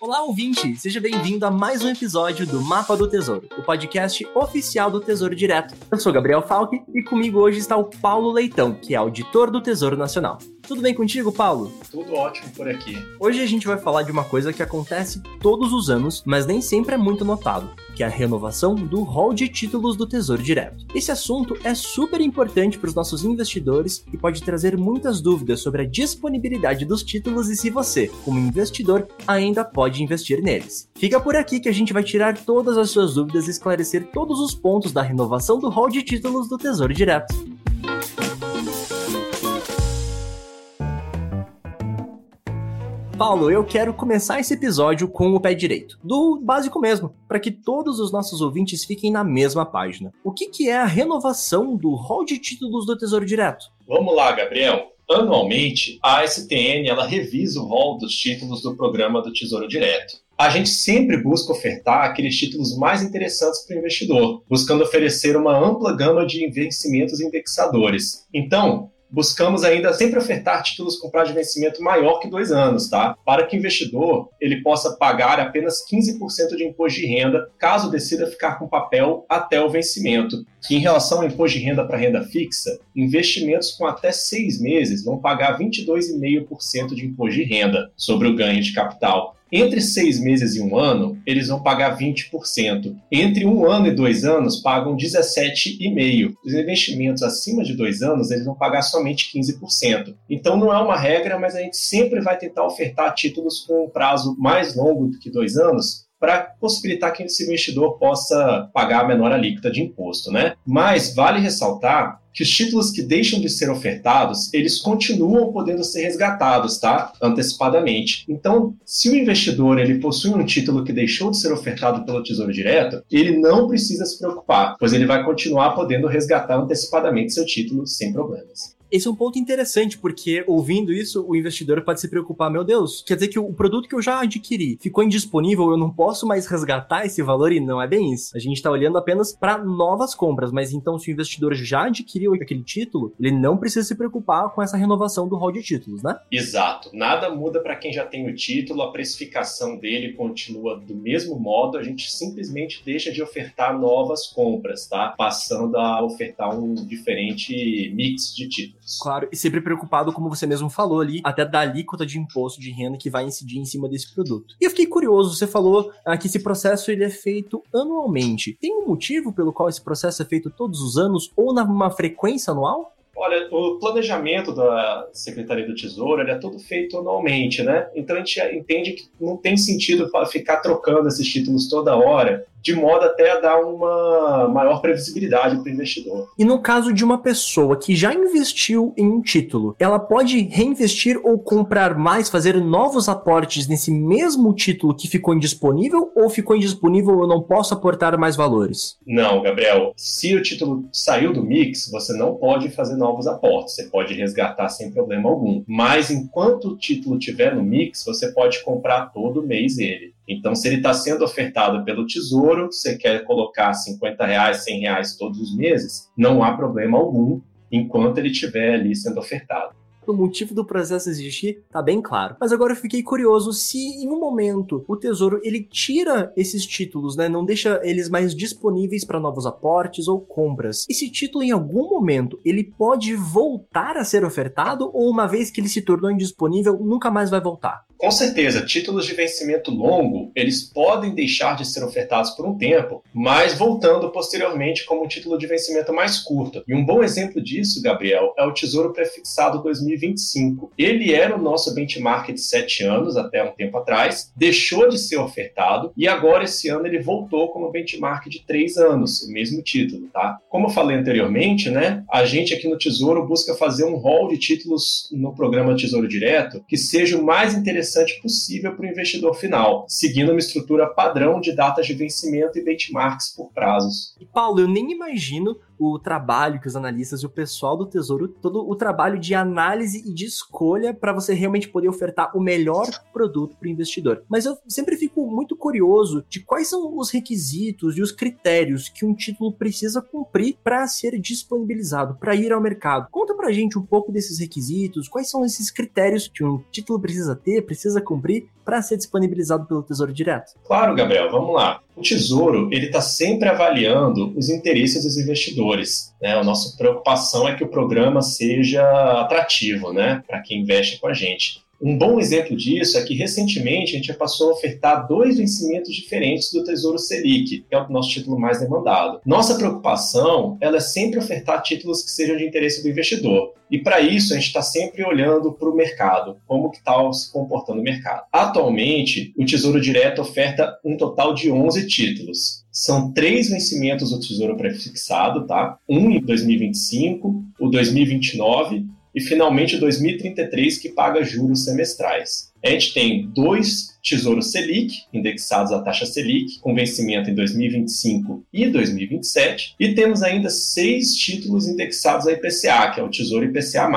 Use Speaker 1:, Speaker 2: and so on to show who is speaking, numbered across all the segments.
Speaker 1: Olá, ouvinte! Seja bem-vindo a mais um episódio do Mapa do Tesouro, o podcast oficial do Tesouro Direto. Eu sou Gabriel Falck e comigo hoje está o Paulo Leitão, que é auditor do Tesouro Nacional. Tudo bem contigo, Paulo?
Speaker 2: Tudo ótimo por aqui.
Speaker 1: Hoje a gente vai falar de uma coisa que acontece todos os anos, mas nem sempre é muito notado, que é a renovação do rol de títulos do Tesouro Direto. Esse assunto é super importante para os nossos investidores e pode trazer muitas dúvidas sobre a disponibilidade dos títulos e se você, como investidor, ainda pode investir neles. Fica por aqui que a gente vai tirar todas as suas dúvidas e esclarecer todos os pontos da renovação do rol de títulos do Tesouro Direto. Paulo, eu quero começar esse episódio com o pé direito, do básico mesmo, para que todos os nossos ouvintes fiquem na mesma página. O que, que é a renovação do rol de títulos do Tesouro Direto?
Speaker 2: Vamos lá, Gabriel. Anualmente, a STN ela revisa o rol dos títulos do programa do Tesouro Direto. A gente sempre busca ofertar aqueles títulos mais interessantes para o investidor, buscando oferecer uma ampla gama de investimentos indexadores. Então, buscamos ainda sempre ofertar títulos com prazo de vencimento maior que dois anos, tá? Para que o investidor ele possa pagar apenas 15% de imposto de renda, caso decida ficar com papel até o vencimento. Que em relação ao imposto de renda para renda fixa, investimentos com até seis meses vão pagar 22,5% de imposto de renda sobre o ganho de capital. Entre seis meses e um ano, eles vão pagar 20%. Entre um ano e dois anos, pagam 17,5%. Os investimentos acima de dois anos, eles vão pagar somente 15%. Então, não é uma regra, mas a gente sempre vai tentar ofertar títulos com um prazo mais longo do que dois anos, para possibilitar que esse investidor possa pagar a menor alíquota de imposto, né? Mas vale ressaltar que os títulos que deixam de ser ofertados, eles continuam podendo ser resgatados, tá? Antecipadamente. Então, se o investidor ele possui um título que deixou de ser ofertado pelo Tesouro Direto, ele não precisa se preocupar, pois ele vai continuar podendo resgatar antecipadamente seu título sem problemas.
Speaker 1: Esse é um ponto interessante, porque ouvindo isso, o investidor pode se preocupar: meu Deus, quer dizer que o produto que eu já adquiri ficou indisponível, eu não posso mais resgatar esse valor, e não é bem isso. A gente está olhando apenas para novas compras, mas então, se o investidor já adquiriu aquele título, ele não precisa se preocupar com essa renovação do rol de títulos, né?
Speaker 2: Exato. Nada muda para quem já tem o título, a precificação dele continua do mesmo modo, a gente simplesmente deixa de ofertar novas compras, tá? Passando a ofertar um diferente mix de títulos.
Speaker 1: Claro, e sempre preocupado, como você mesmo falou ali, até da alíquota de imposto de renda que vai incidir em cima desse produto. E eu fiquei curioso, você falou ah, que esse processo ele é feito anualmente. Tem um motivo pelo qual esse processo é feito todos os anos ou numa frequência anual?
Speaker 2: Olha, o planejamento da Secretaria do Tesouro é todo feito anualmente, né? Então a gente entende que não tem sentido ficar trocando esses títulos toda hora de modo até a dar uma maior previsibilidade para o investidor.
Speaker 1: E no caso de uma pessoa que já investiu em um título, ela pode reinvestir ou comprar mais, fazer novos aportes nesse mesmo título que ficou indisponível ou ficou indisponível eu não posso aportar mais valores?
Speaker 2: Não, Gabriel. Se o título saiu do mix, você não pode fazer novos aportes. Você pode resgatar sem problema algum. Mas enquanto o título estiver no mix, você pode comprar todo mês ele. Então, se ele está sendo ofertado pelo Tesouro, você quer colocar 50 reais, 100 reais todos os meses, não há problema algum enquanto ele estiver ali sendo ofertado
Speaker 1: o motivo do processo existir tá bem claro. Mas agora eu fiquei curioso se em um momento o tesouro ele tira esses títulos, né, não deixa eles mais disponíveis para novos aportes ou compras. Esse título em algum momento ele pode voltar a ser ofertado ou uma vez que ele se tornou indisponível nunca mais vai voltar?
Speaker 2: Com certeza, títulos de vencimento longo, eles podem deixar de ser ofertados por um tempo, mas voltando posteriormente como um título de vencimento mais curto. E um bom exemplo disso, Gabriel, é o Tesouro Prefixado 2020 2025. Ele era o nosso benchmark de sete anos até um tempo atrás, deixou de ser ofertado e agora esse ano ele voltou como benchmark de três anos, o mesmo título, tá? Como eu falei anteriormente, né? A gente aqui no Tesouro busca fazer um rol de títulos no programa Tesouro Direto que seja o mais interessante possível para o investidor final, seguindo uma estrutura padrão de datas de vencimento e benchmarks por prazos.
Speaker 1: E Paulo, eu nem imagino o trabalho que os analistas e o pessoal do Tesouro, todo o trabalho de análise e de escolha para você realmente poder ofertar o melhor produto para o investidor. Mas eu sempre fico muito curioso de quais são os requisitos e os critérios que um título precisa cumprir para ser disponibilizado, para ir ao mercado. Conta pra gente um pouco desses requisitos, quais são esses critérios que um título precisa ter, precisa cumprir para ser disponibilizado pelo Tesouro Direto?
Speaker 2: Claro, Gabriel, vamos lá. O Tesouro ele está sempre avaliando os interesses dos investidores. Né? A nossa preocupação é que o programa seja atrativo, né, para quem investe com a gente. Um bom exemplo disso é que recentemente a gente passou a ofertar dois vencimentos diferentes do Tesouro Selic, que é o nosso título mais demandado. Nossa preocupação ela é sempre ofertar títulos que sejam de interesse do investidor. E para isso a gente está sempre olhando para o mercado, como que está se comportando o mercado. Atualmente, o Tesouro Direto oferta um total de 11 títulos. São três vencimentos do Tesouro Prefixado, tá? Um em 2025, o 2029 e finalmente 2033 que paga juros semestrais. A gente tem dois Tesouros Selic, indexados à taxa Selic, com vencimento em 2025 e 2027, e temos ainda seis títulos indexados à IPCA, que é o Tesouro IPCA+.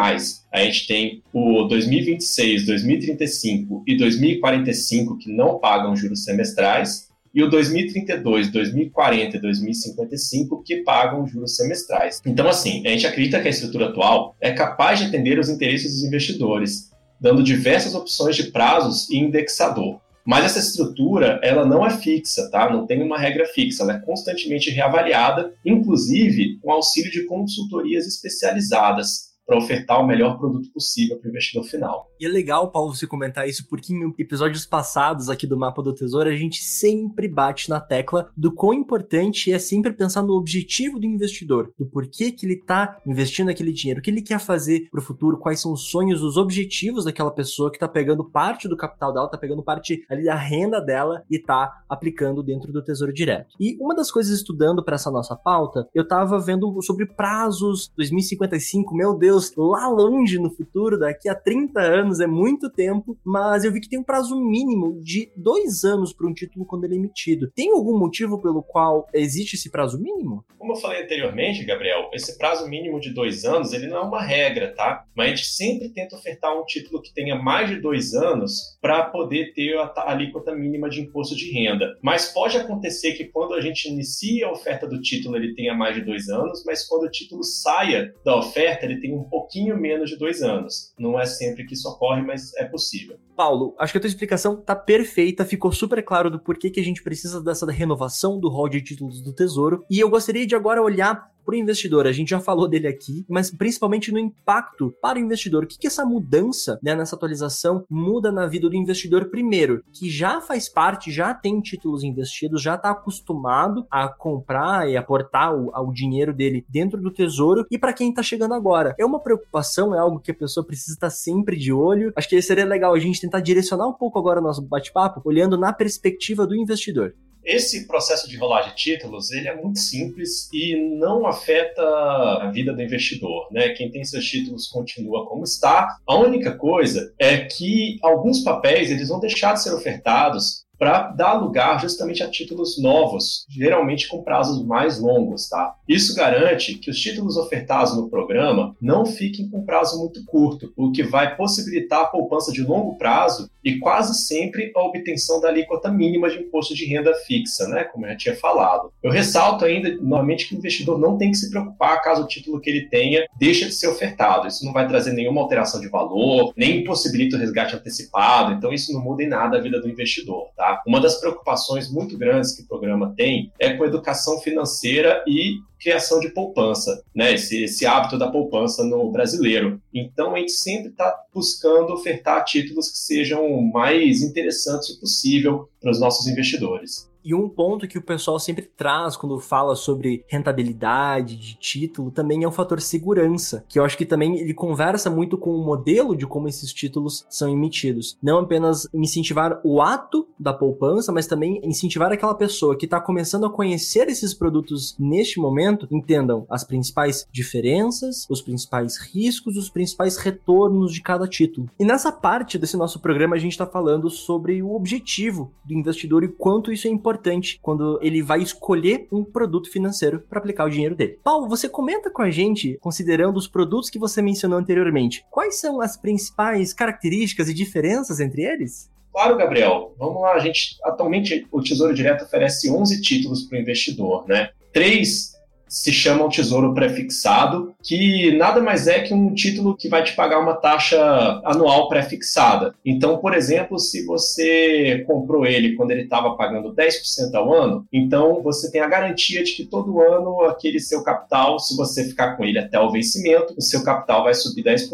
Speaker 2: A gente tem o 2026, 2035 e 2045 que não pagam juros semestrais, e o 2032, 2040 e 2055 que pagam juros semestrais. Então, assim, a gente acredita que a estrutura atual é capaz de atender os interesses dos investidores, dando diversas opções de prazos e indexador. Mas essa estrutura, ela não é fixa, tá? Não tem uma regra fixa, ela é constantemente reavaliada, inclusive com auxílio de consultorias especializadas para ofertar o melhor produto possível para o investidor final.
Speaker 1: E é legal, Paulo, você comentar isso, porque em episódios passados aqui do Mapa do Tesouro, a gente sempre bate na tecla do quão importante é sempre pensar no objetivo do investidor, do porquê que ele está investindo aquele dinheiro, o que ele quer fazer para o futuro, quais são os sonhos, os objetivos daquela pessoa que está pegando parte do capital dela, está pegando parte ali da renda dela e está aplicando dentro do Tesouro Direto. E uma das coisas estudando para essa nossa pauta, eu estava vendo sobre prazos 2055, meu Deus, Lá longe no futuro, daqui a 30 anos, é muito tempo, mas eu vi que tem um prazo mínimo de dois anos para um título quando ele é emitido. Tem algum motivo pelo qual existe esse prazo mínimo?
Speaker 2: Como eu falei anteriormente, Gabriel, esse prazo mínimo de dois anos, ele não é uma regra, tá? Mas a gente sempre tenta ofertar um título que tenha mais de dois anos para poder ter a alíquota mínima de imposto de renda. Mas pode acontecer que quando a gente inicia a oferta do título, ele tenha mais de dois anos, mas quando o título saia da oferta, ele tem um pouquinho menos de dois anos. Não é sempre que isso ocorre, mas é possível.
Speaker 1: Paulo, acho que a tua explicação tá perfeita, ficou super claro do porquê que a gente precisa dessa renovação do rol de títulos do Tesouro. E eu gostaria de agora olhar para o investidor. A gente já falou dele aqui, mas principalmente no impacto para o investidor. O que, que essa mudança né, nessa atualização muda na vida do investidor primeiro, que já faz parte, já tem títulos investidos, já está acostumado a comprar e aportar o, o dinheiro dele dentro do tesouro, e para quem está chegando agora. É uma preocupação, é algo que a pessoa precisa estar sempre de olho. Acho que seria legal a gente tentar direcionar um pouco agora o nosso bate-papo, olhando na perspectiva do investidor.
Speaker 2: Esse processo de rolar de títulos, ele é muito simples e não afeta a vida do investidor, né? Quem tem seus títulos continua como está. A única coisa é que alguns papéis eles vão deixar de ser ofertados para dar lugar justamente a títulos novos, geralmente com prazos mais longos, tá? Isso garante que os títulos ofertados no programa não fiquem com prazo muito curto, o que vai possibilitar a poupança de longo prazo e quase sempre a obtenção da alíquota mínima de imposto de renda fixa, né, como eu já tinha falado. Eu ressalto ainda, novamente, que o investidor não tem que se preocupar caso o título que ele tenha deixe de ser ofertado. Isso não vai trazer nenhuma alteração de valor, nem impossibilita o resgate antecipado, então isso não muda em nada a vida do investidor, tá? Uma das preocupações muito grandes que o programa tem é com educação financeira e criação de poupança, né? Esse, esse hábito da poupança no brasileiro. Então a gente sempre está buscando ofertar títulos que sejam mais interessantes possível para os nossos investidores.
Speaker 1: E um ponto que o pessoal sempre traz quando fala sobre rentabilidade de título também é o fator segurança, que eu acho que também ele conversa muito com o modelo de como esses títulos são emitidos. Não apenas incentivar o ato da poupança, mas também incentivar aquela pessoa que está começando a conhecer esses produtos neste momento, entendam as principais diferenças, os principais riscos, os principais retornos de cada título. E nessa parte desse nosso programa a gente está falando sobre o objetivo do investidor e quanto isso é importante quando ele vai escolher um produto financeiro para aplicar o dinheiro dele. Paulo, você comenta com a gente, considerando os produtos que você mencionou anteriormente, quais são as principais características e diferenças entre eles?
Speaker 2: Claro, Gabriel. Vamos lá. A gente atualmente o Tesouro Direto oferece 11 títulos para o investidor, né? Três se chama um tesouro prefixado, que nada mais é que um título que vai te pagar uma taxa anual prefixada. Então, por exemplo, se você comprou ele quando ele estava pagando 10% ao ano, então você tem a garantia de que todo ano aquele seu capital, se você ficar com ele até o vencimento, o seu capital vai subir 10%.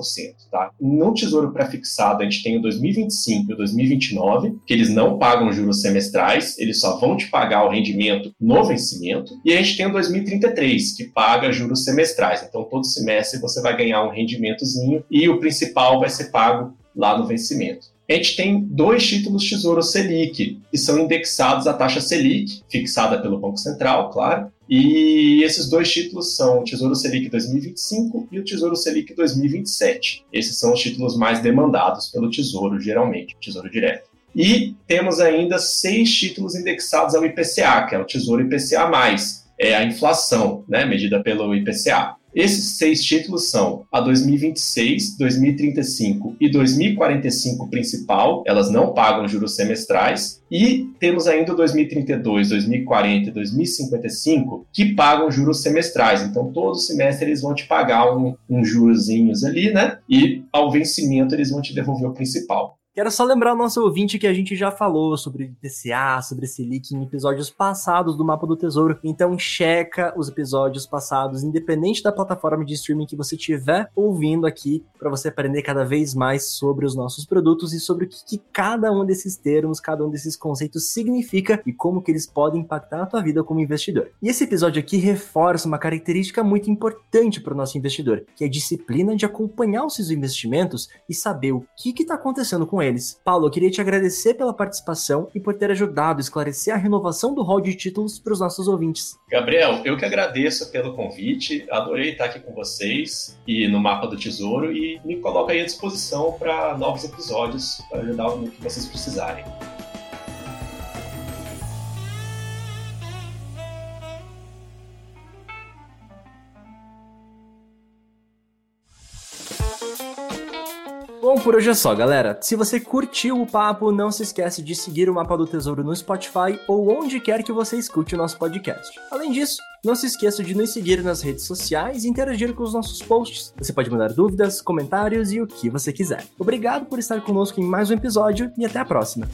Speaker 2: Tá? No tesouro prefixado, a gente tem o 2025 e o 2029, que eles não pagam juros semestrais, eles só vão te pagar o rendimento no vencimento, e a gente tem o 2033 que paga juros semestrais. Então, todo semestre você vai ganhar um rendimentozinho e o principal vai ser pago lá no vencimento. A gente tem dois títulos Tesouro Selic, que são indexados à taxa Selic, fixada pelo Banco Central, claro. E esses dois títulos são o Tesouro Selic 2025 e o Tesouro Selic 2027. Esses são os títulos mais demandados pelo Tesouro, geralmente, Tesouro Direto. E temos ainda seis títulos indexados ao IPCA, que é o Tesouro IPCA+, é a inflação, né, medida pelo IPCA. Esses seis títulos são a 2026, 2035 e 2045 principal, elas não pagam juros semestrais, e temos ainda o 2032, 2040 e 2055 que pagam juros semestrais. Então, todo semestre eles vão te pagar um, um ali, né? E ao vencimento eles vão te devolver o principal.
Speaker 1: Quero só lembrar o nosso ouvinte que a gente já falou sobre IPCA, sobre Selic em episódios passados do Mapa do Tesouro. Então checa os episódios passados, independente da plataforma de streaming que você estiver ouvindo aqui, para você aprender cada vez mais sobre os nossos produtos e sobre o que, que, cada um desses termos, cada um desses conceitos significa e como que eles podem impactar a tua vida como investidor. E esse episódio aqui reforça uma característica muito importante para o nosso investidor, que é a disciplina de acompanhar os seus investimentos e saber o que está acontecendo com eles. Paulo, eu queria te agradecer pela participação e por ter ajudado a esclarecer a renovação do hall de títulos para os nossos ouvintes.
Speaker 2: Gabriel, eu que agradeço pelo convite, adorei estar aqui com vocês e no Mapa do Tesouro e me coloco aí à disposição para novos episódios, para ajudar no que vocês precisarem.
Speaker 1: Por hoje é só, galera. Se você curtiu o papo, não se esquece de seguir o Mapa do Tesouro no Spotify ou onde quer que você escute o nosso podcast. Além disso, não se esqueça de nos seguir nas redes sociais e interagir com os nossos posts. Você pode mandar dúvidas, comentários e o que você quiser. Obrigado por estar conosco em mais um episódio e até a próxima.